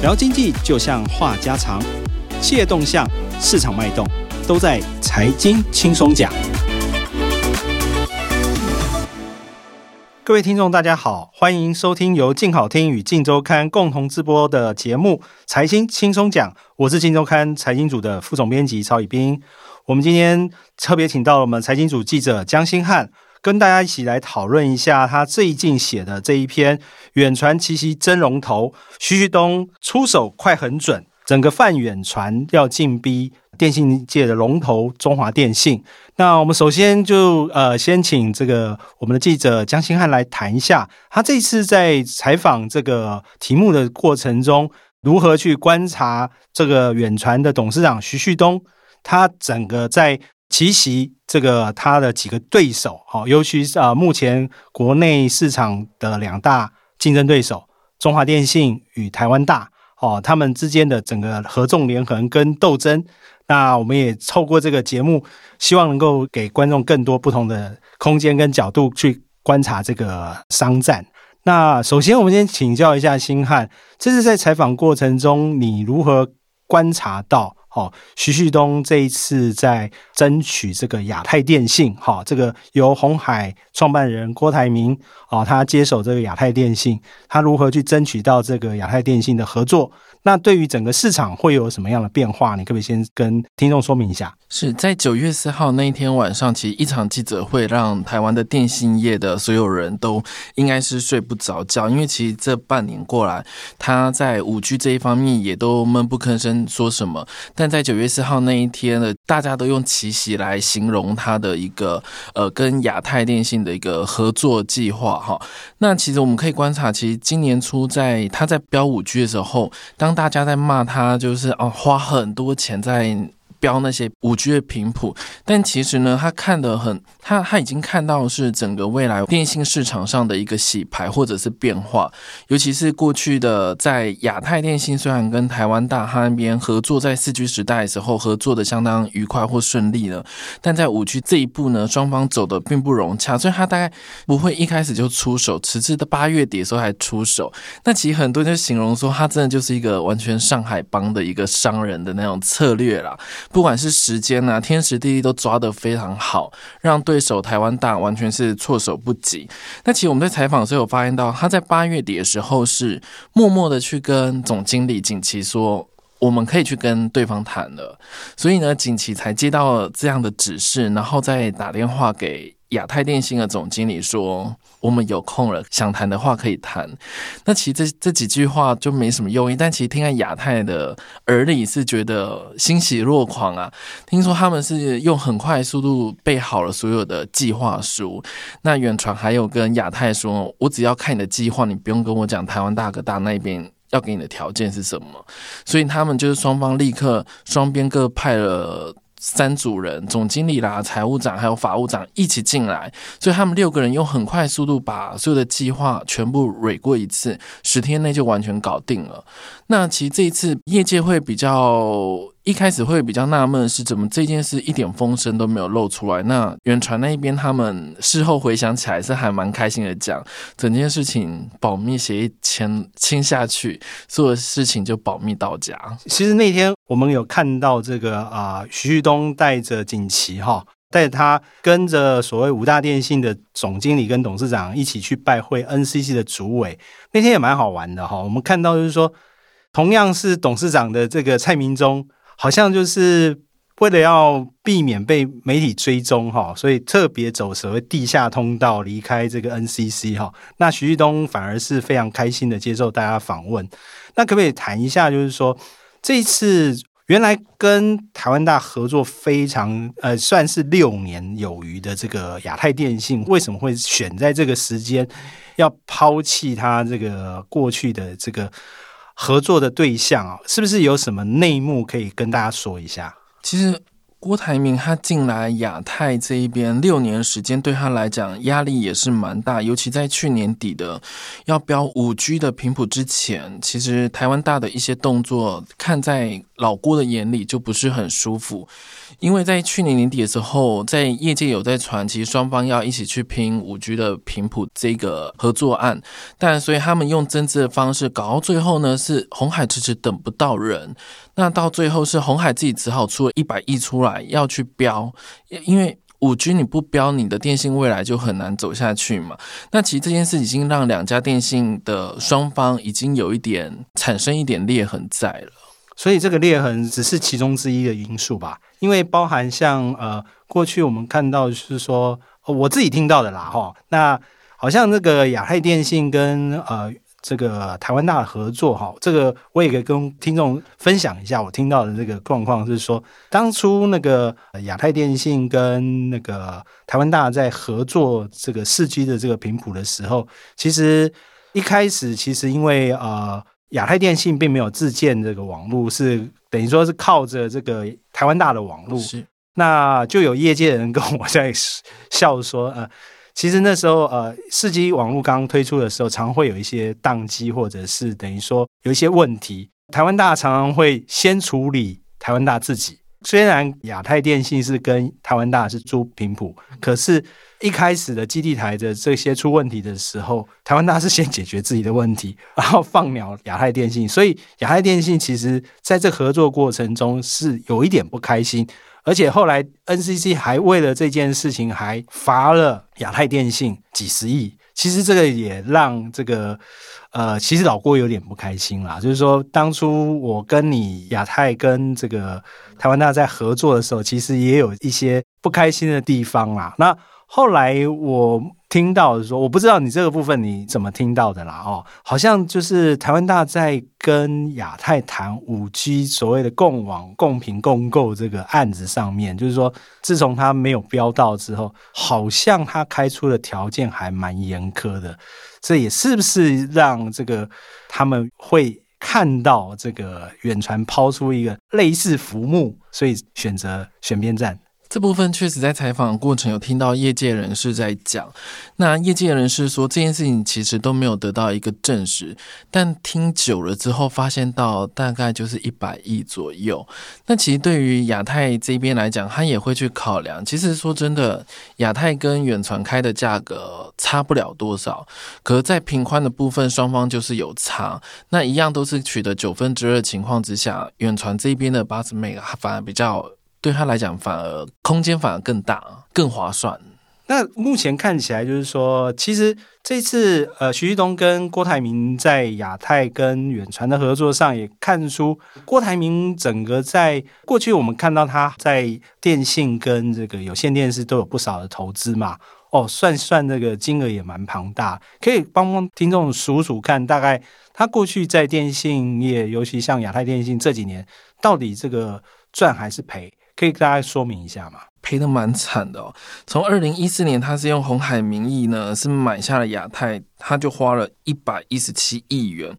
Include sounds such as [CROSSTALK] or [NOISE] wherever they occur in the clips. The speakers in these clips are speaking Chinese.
聊经济就像话家常，企业动向、市场脉动，都在财经轻松讲。各位听众，大家好，欢迎收听由静好听与静周刊共同直播的节目《财经轻松讲》，我是静周刊财经组的副总编辑曹以斌。我们今天特别请到了我们财经组记者江新汉。跟大家一起来讨论一下他最近写的这一篇《远传奇袭真龙头》，徐旭东出手快很准，整个泛远传要进逼电信界的龙头中华电信。那我们首先就呃先请这个我们的记者江新汉来谈一下，他这次在采访这个题目的过程中，如何去观察这个远传的董事长徐旭东，他整个在。奇袭这个他的几个对手，哈，尤其是啊，目前国内市场的两大竞争对手中华电信与台湾大，哦，他们之间的整个合纵连横跟斗争，那我们也透过这个节目，希望能够给观众更多不同的空间跟角度去观察这个商战。那首先，我们先请教一下星汉，这是在采访过程中，你如何观察到？哦，徐旭东这一次在争取这个亚太电信，哈，这个由红海创办人郭台铭，哦，他接手这个亚太电信，他如何去争取到这个亚太电信的合作？那对于整个市场会有什么样的变化？你可不可以先跟听众说明一下？是在九月四号那一天晚上，其实一场记者会让台湾的电信业的所有人都应该是睡不着觉，因为其实这半年过来，他在五 G 这一方面也都闷不吭声说什么。但在九月四号那一天呢，大家都用奇袭来形容他的一个呃跟亚太电信的一个合作计划哈。那其实我们可以观察，其实今年初在他在标五 G 的时候，当大家在骂他，就是哦花很多钱在。标那些五 G 的频谱，但其实呢，他看的很，他他已经看到是整个未来电信市场上的一个洗牌或者是变化，尤其是过去的在亚太电信虽然跟台湾大哈那边合作在四 G 时代的时候合作的相当愉快或顺利了，但在五 G 这一步呢，双方走的并不融洽，所以他大概不会一开始就出手，迟至到八月底的时候还出手。那其实很多人就形容说，他真的就是一个完全上海帮的一个商人的那种策略啦。不管是时间呐，天时地利都抓得非常好，让对手台湾大完全是措手不及。那其实我们在采访的时候有发现到，他在八月底的时候是默默的去跟总经理景琦说，我们可以去跟对方谈了。所以呢，锦旗才接到这样的指示，然后再打电话给亚太电信的总经理说。我们有空了，想谈的话可以谈。那其实这这几句话就没什么用意，但其实听在亚太的耳里是觉得欣喜若狂啊！听说他们是用很快速度备好了所有的计划书。那远传还有跟亚太说：“我只要看你的计划，你不用跟我讲台湾大哥大那边要给你的条件是什么。”所以他们就是双方立刻双边各派了。三组人，总经理啦、财务长还有法务长一起进来，所以他们六个人用很快速度把所有的计划全部蕊过一次，十天内就完全搞定了。那其实这一次业界会比较一开始会比较纳闷是怎么这件事一点风声都没有露出来。那远传那一边他们事后回想起来是还蛮开心的，讲整件事情保密协议签签下去，所有事情就保密到家。其实那天我们有看到这个啊，徐旭东带着锦旗哈，带他跟着所谓五大电信的总经理跟董事长一起去拜会 NCC 的主委，那天也蛮好玩的哈。我们看到就是说。同样是董事长的这个蔡明忠，好像就是为了要避免被媒体追踪哈，所以特别走所谓地下通道离开这个 NCC 哈。那徐旭东反而是非常开心的接受大家访问。那可不可以谈一下，就是说这一次原来跟台湾大合作非常呃算是六年有余的这个亚太电信，为什么会选在这个时间要抛弃他这个过去的这个？合作的对象啊，是不是有什么内幕可以跟大家说一下？其实郭台铭他进来亚太这一边六年时间，对他来讲压力也是蛮大。尤其在去年底的要标五 G 的频谱之前，其实台湾大的一些动作，看在老郭的眼里就不是很舒服。因为在去年年底的时候，在业界有在传，其实双方要一起去拼五 G 的频谱这个合作案，但所以他们用增资的方式搞到最后呢，是红海迟迟等不到人。那到最后是红海自己只好出了一百亿出来要去标，因为五 G 你不标，你的电信未来就很难走下去嘛。那其实这件事已经让两家电信的双方已经有一点产生一点裂痕在了。所以这个裂痕只是其中之一的因素吧，因为包含像呃过去我们看到是说我自己听到的啦哈，那好像那个亚太电信跟呃。这个台湾大的合作哈，这个我也可以跟听众分享一下我听到的这个状况，是说当初那个亚太电信跟那个台湾大在合作这个四 G 的这个频谱的时候，其实一开始其实因为呃亚太电信并没有自建这个网络，是等于说是靠着这个台湾大的网络，是那就有业界人跟我在 [LAUGHS] 笑说呃。其实那时候，呃，四 G 网络刚推出的时候，常会有一些宕机，或者是等于说有一些问题。台湾大常常会先处理台湾大自己。虽然亚太电信是跟台湾大是租频谱，可是一开始的基地台的这些出问题的时候，台湾大是先解决自己的问题，然后放鸟亚太电信。所以亚太电信其实在这合作过程中是有一点不开心。而且后来，NCC 还为了这件事情还罚了亚太电信几十亿。其实这个也让这个呃，其实老郭有点不开心啦。就是说，当初我跟你亚太跟这个台湾大在合作的时候，其实也有一些不开心的地方啦。那后来我。听到说，我不知道你这个部分你怎么听到的啦？哦，好像就是台湾大在跟亚太谈五 G 所谓的共网、共频、共构这个案子上面，就是说，自从他没有标到之后，好像他开出的条件还蛮严苛的。这也是不是让这个他们会看到这个远传抛出一个类似浮木，所以选择选边站？这部分确实在采访过程有听到业界人士在讲，那业界人士说这件事情其实都没有得到一个证实，但听久了之后发现到大概就是一百亿左右。那其实对于亚太这边来讲，他也会去考量。其实说真的，亚太跟远传开的价格差不了多少，可是在平宽的部分双方就是有差。那一样都是取得九分之二情况之下，远传这边的八十 m 反而比较。对他来讲，反而空间反而更大，更划算。那目前看起来，就是说，其实这次呃，徐旭东跟郭台铭在亚太跟远传的合作上，也看出郭台铭整个在过去，我们看到他在电信跟这个有线电视都有不少的投资嘛。哦，算算这个金额也蛮庞大，可以帮帮听众数数看，大概他过去在电信业，尤其像亚太电信这几年，到底这个赚还是赔？可以跟大家说明一下吗？赔的蛮惨的哦。从二零一四年，他是用红海名义呢，是买下了亚太，他就花了一百一十七亿元。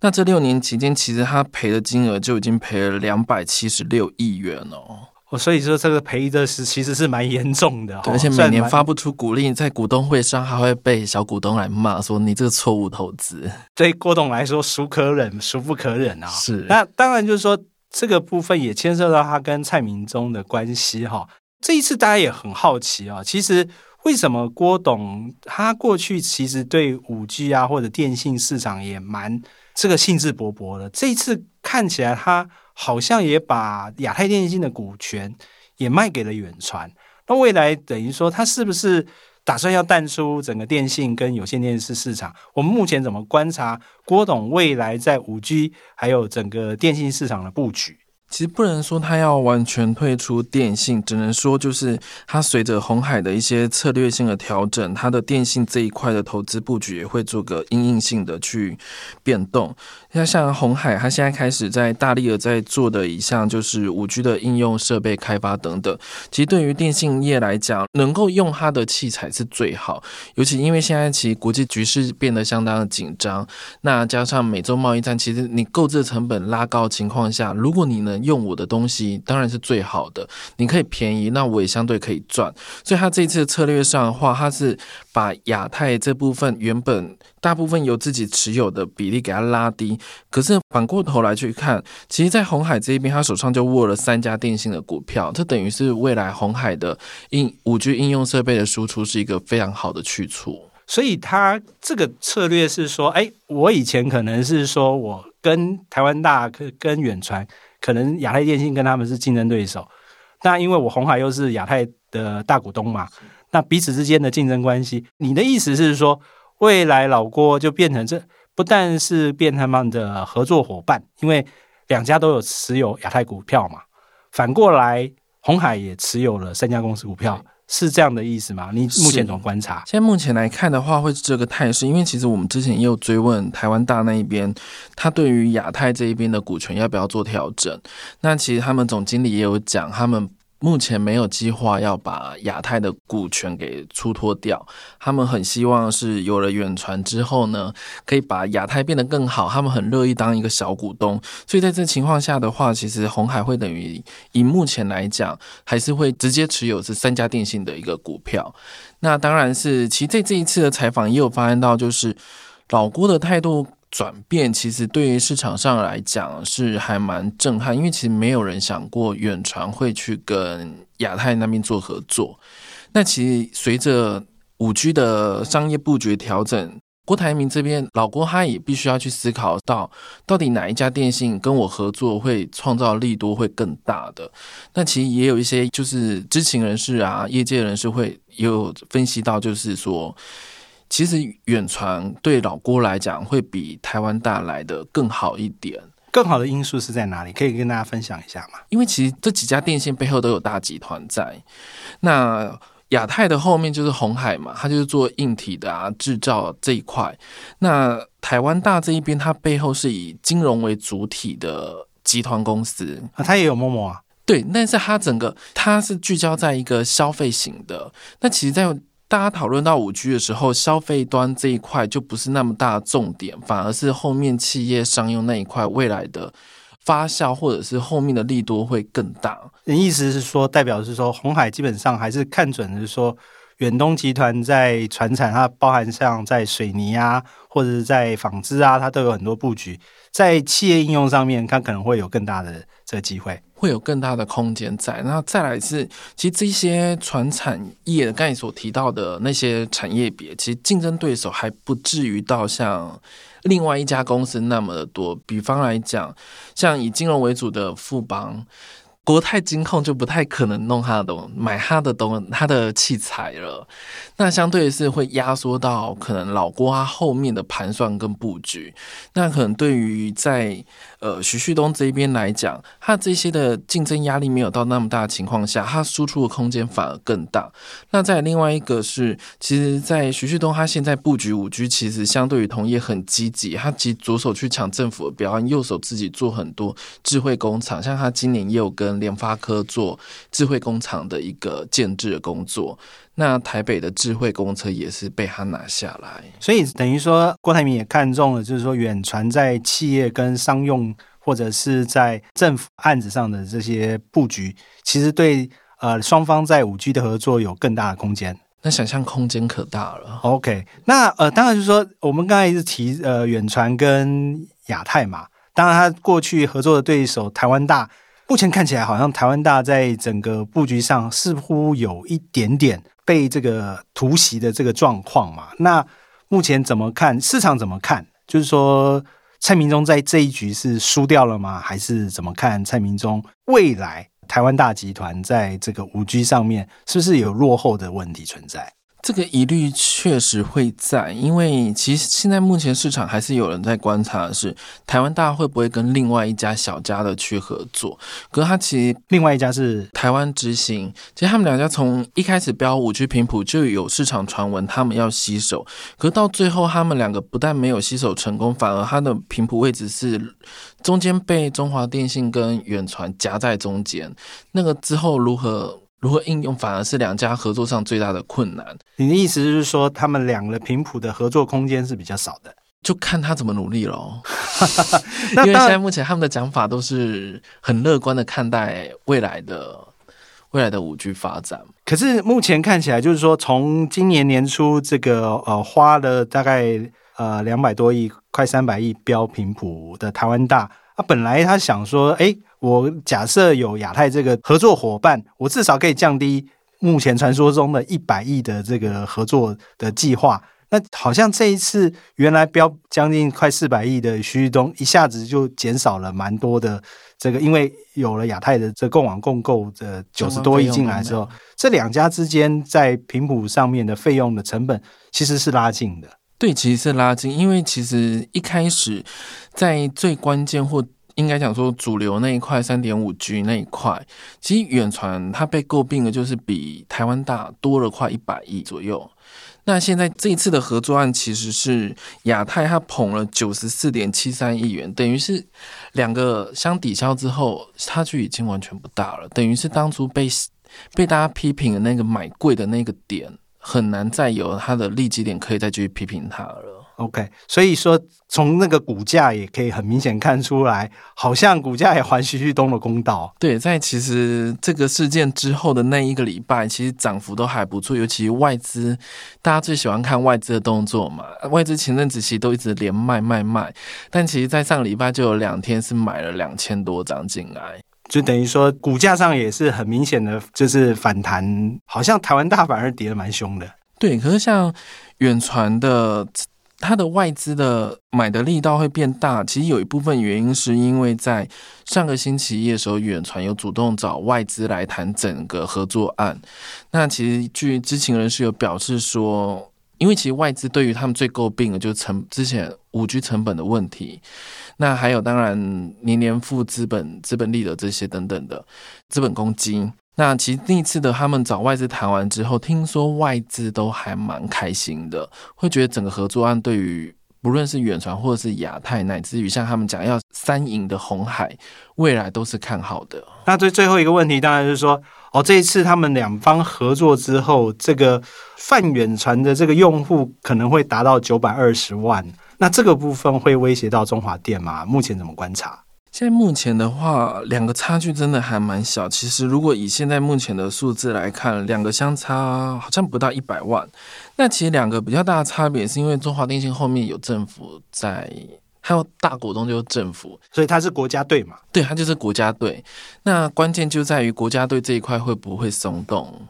那这六年期间，其实他赔的金额就已经赔了两百七十六亿元哦。哦，所以说这个赔的是其实是蛮严重的，而且每年发不出股利，在股东会上还会被小股东来骂说你这个错误投资。对郭董来说，孰可忍，孰不可忍啊？是。那当然就是说。这个部分也牵涉到他跟蔡明忠的关系哈。这一次大家也很好奇啊，其实为什么郭董他过去其实对五 G 啊或者电信市场也蛮这个兴致勃勃的。这一次看起来他好像也把亚太电信的股权也卖给了远传。那未来等于说他是不是？打算要淡出整个电信跟有线电视市场，我们目前怎么观察郭董未来在五 G 还有整个电信市场的布局？其实不能说他要完全退出电信，只能说就是他随着红海的一些策略性的调整，他的电信这一块的投资布局也会做个因应性的去变动。像像红海，他现在开始在大力的在做的一项就是五 G 的应用设备开发等等。其实对于电信业来讲，能够用它的器材是最好，尤其因为现在其实国际局势变得相当的紧张，那加上美洲贸易战，其实你购置成本拉高情况下，如果你能用我的东西，当然是最好的。你可以便宜，那我也相对可以赚。所以他这次策略上的话，他是把亚太这部分原本大部分由自己持有的比例给它拉低。可是反过头来去看，其实，在红海这一边，他手上就握了三家电信的股票，这等于是未来红海的应五 G 应用设备的输出是一个非常好的去处。所以他这个策略是说，哎，我以前可能是说我跟台湾大跟跟远传，可能亚太电信跟他们是竞争对手。那因为我红海又是亚太的大股东嘛，那彼此之间的竞争关系，你的意思是说，未来老郭就变成这不但是变他们的合作伙伴，因为两家都有持有亚太股票嘛，反过来红海也持有了三家公司股票。是这样的意思吗？你目前怎么观察？现在目前来看的话，会是这个态势，因为其实我们之前也有追问台湾大那一边，他对于亚太这一边的股权要不要做调整？那其实他们总经理也有讲，他们。目前没有计划要把亚太的股权给出脱掉，他们很希望是有了远传之后呢，可以把亚太变得更好，他们很乐意当一个小股东。所以在这情况下的话，其实红海会等于以目前来讲，还是会直接持有是三家电信的一个股票。那当然是，其实在这一次的采访也有发现到，就是老郭的态度。转变其实对于市场上来讲是还蛮震撼，因为其实没有人想过远传会去跟亚太那边做合作。那其实随着五 G 的商业布局调整，郭台铭这边老郭他也必须要去思考到，到底哪一家电信跟我合作会创造利多会更大的。那其实也有一些就是知情人士啊，业界人士会有分析到，就是说。其实远传对老郭来讲会比台湾大来的更好一点。更好的因素是在哪里？可以跟大家分享一下吗？因为其实这几家电信背后都有大集团在。那亚太的后面就是红海嘛，它就是做硬体的啊，制造这一块。那台湾大这一边，它背后是以金融为主体的集团公司啊，它也有陌陌啊。对，但是它整个它是聚焦在一个消费型的。那其实，在大家讨论到五 G 的时候，消费端这一块就不是那么大的重点，反而是后面企业商用那一块未来的发酵，或者是后面的利多会更大。你意思是说，代表是说，红海基本上还是看准是说，远东集团在船产，它包含像在水泥啊，或者是在纺织啊，它都有很多布局，在企业应用上面，它可能会有更大的这个机会。会有更大的空间在，那再来是，其实这些传产业刚才所提到的那些产业别，其实竞争对手还不至于到像另外一家公司那么多。比方来讲，像以金融为主的富邦。国泰金控就不太可能弄他的东买他的东他的器材了，那相对是会压缩到可能老郭他后面的盘算跟布局，那可能对于在呃徐旭东这一边来讲，他这些的竞争压力没有到那么大的情况下，他输出的空间反而更大。那在另外一个是，其实，在徐旭东他现在布局五 G，其实相对于同业很积极，他其实左手去抢政府的标案，右手自己做很多智慧工厂，像他今年也有跟联发科做智慧工厂的一个建制的工作，那台北的智慧公车也是被他拿下来，所以等于说郭台铭也看中了，就是说远传在企业跟商用或者是在政府案子上的这些布局，其实对呃双方在五 G 的合作有更大的空间，那想象空间可大了。OK，那呃当然就是说我们刚才一直提呃远传跟亚太嘛，当然他过去合作的对手台湾大。目前看起来，好像台湾大在整个布局上似乎有一点点被这个突袭的这个状况嘛。那目前怎么看？市场怎么看？就是说，蔡明忠在这一局是输掉了吗？还是怎么看？蔡明忠未来台湾大集团在这个五 G 上面是不是有落后的问题存在？这个疑虑确实会在，因为其实现在目前市场还是有人在观察的是，台湾大会不会跟另外一家小家的去合作？可是他其实另外一家是台湾执行，其实他们两家从一开始标五 G 频谱就有市场传闻，他们要吸手，可是到最后他们两个不但没有吸手成功，反而他的频谱位置是中间被中华电信跟远传夹在中间，那个之后如何？如何应用，反而是两家合作上最大的困难。你的意思是说，他们两个频谱的合作空间是比较少的？就看他怎么努力喽。[LAUGHS] 因为现在目前他们的讲法都是很乐观的看待未来的未来的五 G 发展。可是目前看起来，就是说从今年年初这个呃花了大概呃两百多亿，快三百亿标频谱的台湾大，啊，本来他想说，哎，我假设有亚太这个合作伙伴，我至少可以降低目前传说中的一百亿的这个合作的计划。那好像这一次原来标将近快四百亿的徐旭东，一下子就减少了蛮多的这个，因为有了亚太的这共网共购的九十多亿进来之后，这两家之间在频谱上面的费用的成本其实是拉近的。对，其实是拉近，因为其实一开始在最关键或应该讲说主流那一块三点五 G 那一块，其实远传它被诟病的就是比台湾大多了快一百亿左右。那现在这一次的合作案其实是亚太，它捧了九十四点七三亿元，等于是两个相抵消之后，差距已经完全不大了。等于是当初被被大家批评的那个买贵的那个点，很难再有它的利基点可以再继续批评它了。OK，所以说从那个股价也可以很明显看出来，好像股价也还徐旭东的公道。对，在其实这个事件之后的那一个礼拜，其实涨幅都还不错，尤其外资，大家最喜欢看外资的动作嘛。外资前阵子其实都一直连卖卖卖，但其实在上个礼拜就有两天是买了两千多张进来，就等于说股价上也是很明显的就是反弹，好像台湾大反而跌的蛮凶的。对，可是像远传的。它的外资的买的力道会变大，其实有一部分原因是因为在上个星期一的时候，远传有主动找外资来谈整个合作案。那其实据知情人士有表示说，因为其实外资对于他们最诟病的就是成之前五 G 成本的问题，那还有当然年年付资本资本利的这些等等的资本公积。那其实那次的他们找外资谈完之后，听说外资都还蛮开心的，会觉得整个合作案对于不论是远传或者是亚太，乃至于像他们讲要三赢的红海，未来都是看好的。那最最后一个问题，当然是说，哦，这一次他们两方合作之后，这个泛远传的这个用户可能会达到九百二十万，那这个部分会威胁到中华电吗？目前怎么观察？现在目前的话，两个差距真的还蛮小。其实如果以现在目前的数字来看，两个相差好像不到一百万。那其实两个比较大的差别，是因为中华电信后面有政府在，还有大股东就是政府，所以它是国家队嘛？对，它就是国家队。那关键就在于国家队这一块会不会松动，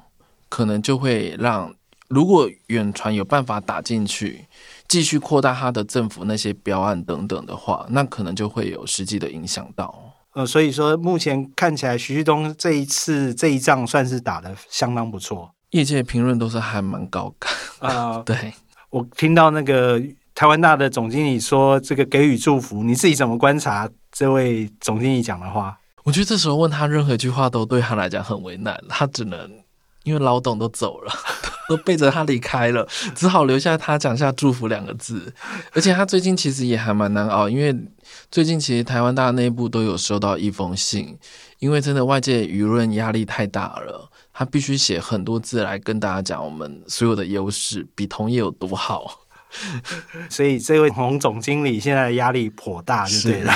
可能就会让如果远传有办法打进去。继续扩大他的政府那些标案等等的话，那可能就会有实际的影响到。呃，所以说目前看起来，徐旭东这一次这一仗算是打得相当不错，业界评论都是还蛮高感啊。[LAUGHS] 对我听到那个台湾大的总经理说这个给予祝福，你自己怎么观察这位总经理讲的话？我觉得这时候问他任何一句话都对他来讲很为难，他只能因为老董都走了。[LAUGHS] 都背着他离开了，只好留下他讲下祝福两个字。而且他最近其实也还蛮难熬，因为最近其实台湾大内部都有收到一封信，因为真的外界舆论压力太大了，他必须写很多字来跟大家讲我们所有的优势，比同业有多好。[LAUGHS] 所以这位洪总经理现在的压力颇大，就对了。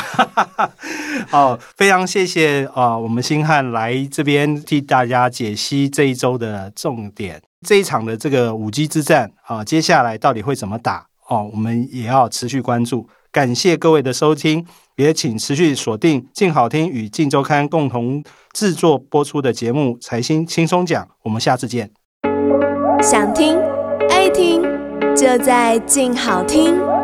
哦，[LAUGHS] 非常谢谢啊，我们星汉来这边替大家解析这一周的重点，这一场的这个五 G 之战啊，接下来到底会怎么打？哦，我们也要持续关注。感谢各位的收听，也请持续锁定静好听与静周刊共同制作播出的节目《财新轻松讲》，我们下次见。想听爱听。就在静好听。